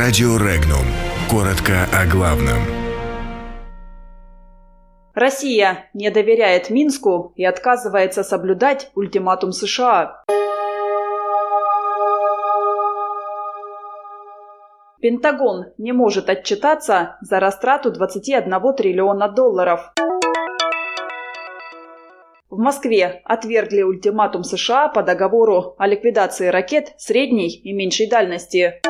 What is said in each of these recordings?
Радио Регнум. Коротко о главном. Россия не доверяет Минску и отказывается соблюдать ультиматум США. Пентагон не может отчитаться за растрату 21 триллиона долларов. В Москве отвергли ультиматум США по договору о ликвидации ракет средней и меньшей дальности.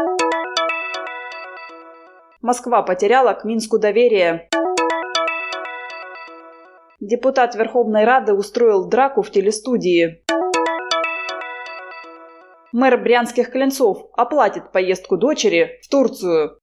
Москва потеряла к Минску доверие. Депутат Верховной Рады устроил драку в телестудии. Мэр Брянских Клинцов оплатит поездку дочери в Турцию.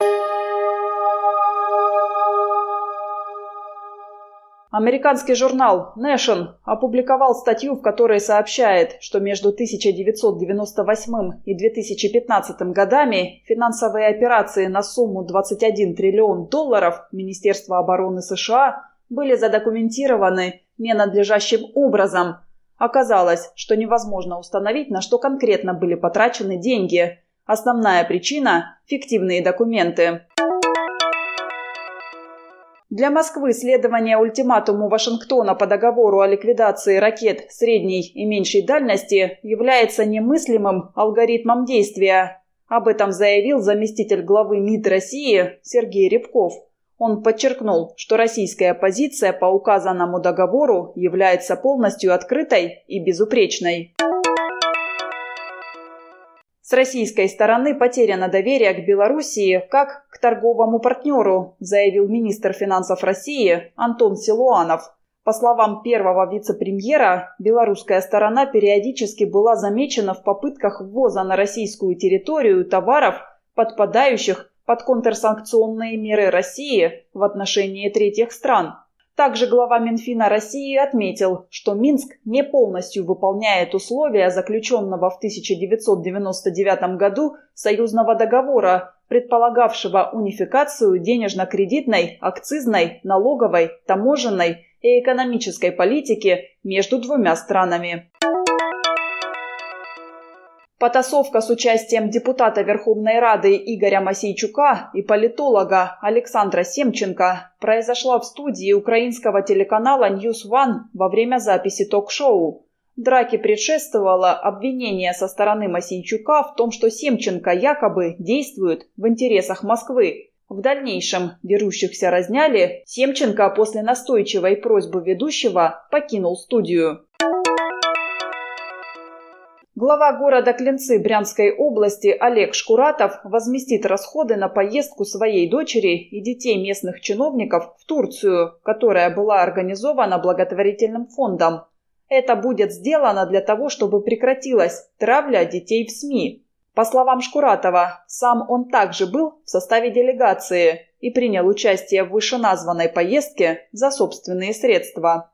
Американский журнал Nation опубликовал статью, в которой сообщает, что между 1998 и 2015 годами финансовые операции на сумму 21 триллион долларов Министерства обороны США были задокументированы ненадлежащим образом. Оказалось, что невозможно установить, на что конкретно были потрачены деньги. Основная причина – фиктивные документы. Для Москвы следование ультиматуму Вашингтона по договору о ликвидации ракет средней и меньшей дальности является немыслимым алгоритмом действия. Об этом заявил заместитель главы МИД России Сергей Рябков. Он подчеркнул, что российская позиция по указанному договору является полностью открытой и безупречной. С российской стороны потеряно доверие к Белоруссии как к торговому партнеру, заявил министр финансов России Антон Силуанов. По словам первого вице-премьера, белорусская сторона периодически была замечена в попытках ввоза на российскую территорию товаров, подпадающих под контрсанкционные меры России в отношении третьих стран – также глава Минфина России отметил, что Минск не полностью выполняет условия заключенного в 1999 году союзного договора, предполагавшего унификацию денежно-кредитной, акцизной, налоговой, таможенной и экономической политики между двумя странами. Потасовка с участием депутата Верховной Рады Игоря Масейчука и политолога Александра Семченко произошла в студии украинского телеканала News One во время записи ток-шоу. Драке предшествовало обвинение со стороны Масейчука в том, что Семченко якобы действует в интересах Москвы. В дальнейшем дерущихся разняли, Семченко после настойчивой просьбы ведущего покинул студию. Глава города Клинцы Брянской области Олег Шкуратов возместит расходы на поездку своей дочери и детей местных чиновников в Турцию, которая была организована благотворительным фондом. Это будет сделано для того, чтобы прекратилась травля детей в СМИ. По словам Шкуратова, сам он также был в составе делегации и принял участие в вышеназванной поездке за собственные средства.